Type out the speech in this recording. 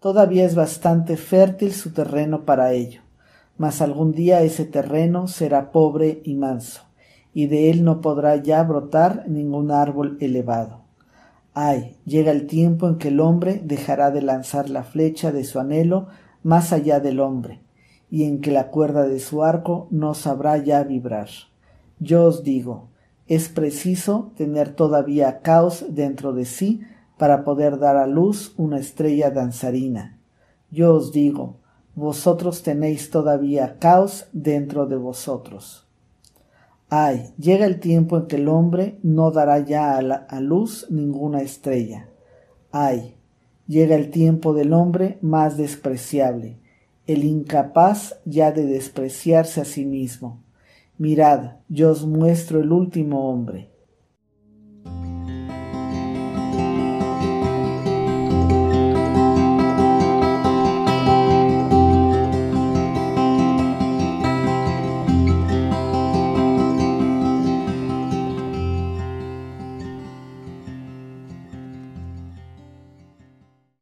Todavía es bastante fértil su terreno para ello, mas algún día ese terreno será pobre y manso, y de él no podrá ya brotar ningún árbol elevado. Ay, llega el tiempo en que el hombre dejará de lanzar la flecha de su anhelo más allá del hombre, y en que la cuerda de su arco no sabrá ya vibrar. Yo os digo, es preciso tener todavía caos dentro de sí para poder dar a luz una estrella danzarina. Yo os digo, vosotros tenéis todavía caos dentro de vosotros. Ay, llega el tiempo en que el hombre no dará ya a, luz ninguna estrella. Ay, llega el tiempo del hombre más despreciable, el incapaz ya de despreciarse a sí mismo. Mirad, yo os muestro el último hombre,